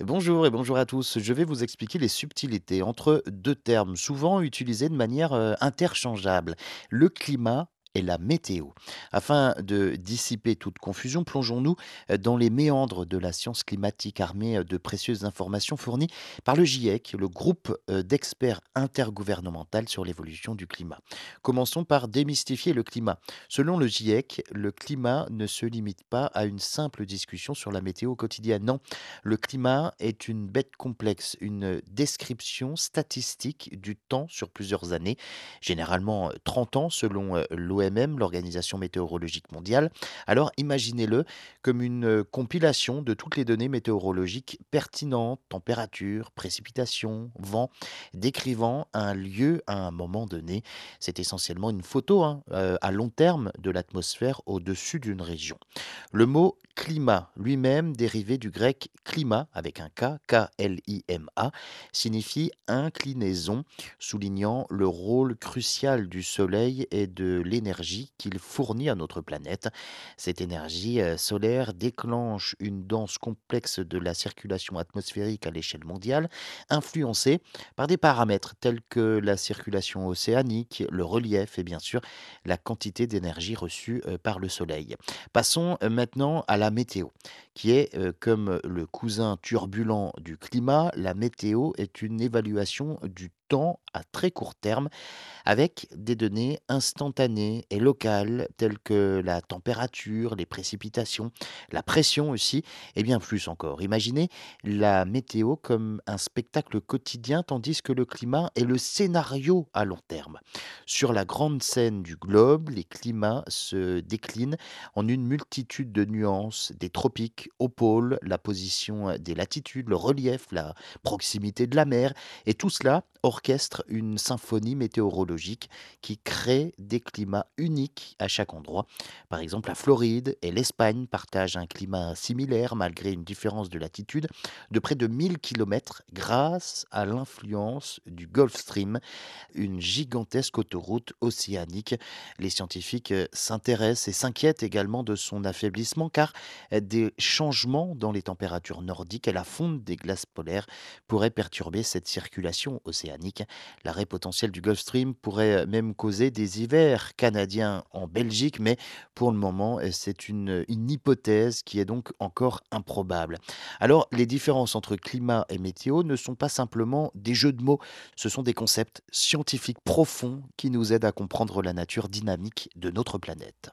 Bonjour et bonjour à tous. Je vais vous expliquer les subtilités entre deux termes souvent utilisés de manière euh, interchangeable, le climat et la météo. Afin de dissiper toute confusion, plongeons-nous euh, dans les méandres de la science climatique armée euh, de précieuses informations fournies par le GIEC, le groupe euh, d'experts intergouvernemental sur l'évolution du climat. Commençons par démystifier le climat. Selon le GIEC, le climat ne se limite pas à une simple discussion sur la météo quotidienne. Non, le climat est une bête complexe, une description statistique du temps sur plusieurs années, généralement euh, 30 ans selon euh, l'OMM, l'Organisation météorologique mondiale. Alors imaginez-le comme une euh, compilation de toutes les données météorologiques pertinentes, température, précipitation, vent, décrivant un lieu à un moment donné. C'est essentiellement une photo hein, euh, à long terme de l'atmosphère au-dessus d'une région. Le mot climat lui-même, dérivé du grec climat avec un K, K-L-I-M-A, signifie inclinaison, soulignant le rôle crucial du Soleil et de l'énergie qu'il fournit à notre planète. Cette énergie euh, solaire déclenche une danse complexe de la circulation atmosphérique à l'échelle mondiale, influencée par des paramètres tels que la circulation océanique, le relief et bien sûr la quantité d'énergie reçue euh, par le Soleil. Passons euh, maintenant à la météo, qui est comme le cousin turbulent du climat. La météo est une évaluation du temps à très court terme avec des données instantanées et locales telles que la température, les précipitations, la pression aussi et bien plus encore. Imaginez la météo comme un spectacle quotidien tandis que le climat est le scénario à long terme. Sur la grande scène du globe, les climats se déclinent en une multitude de nuances, des tropiques aux pôles, la position des latitudes, le relief, la proximité de la mer, et tout cela orchestre une symphonie météorologique qui crée des climats uniques à chaque endroit. Par exemple, la Floride et l'Espagne partagent un climat similaire malgré une différence de latitude de près de 1000 kilomètres grâce à l'influence du Gulf Stream, une gigantesque autoroute océanique. Les scientifiques euh, s'intéressent et s'inquiètent également de son affaiblissement car euh, des changements dans les températures nordiques et la fonte des glaces polaires pourraient perturber cette circulation océanique. L'arrêt potentiel du Gulf Stream pourrait même causer des hivers canadiens en Belgique, mais pour le moment, euh, c'est une, une hypothèse qui est donc encore improbable. Alors, les différences entre climat et météo ne sont pas simplement des jeux de mots, ce sont des concepts scientifiques profonds qui nous aident à comprendre la nature dynamique de notre planète.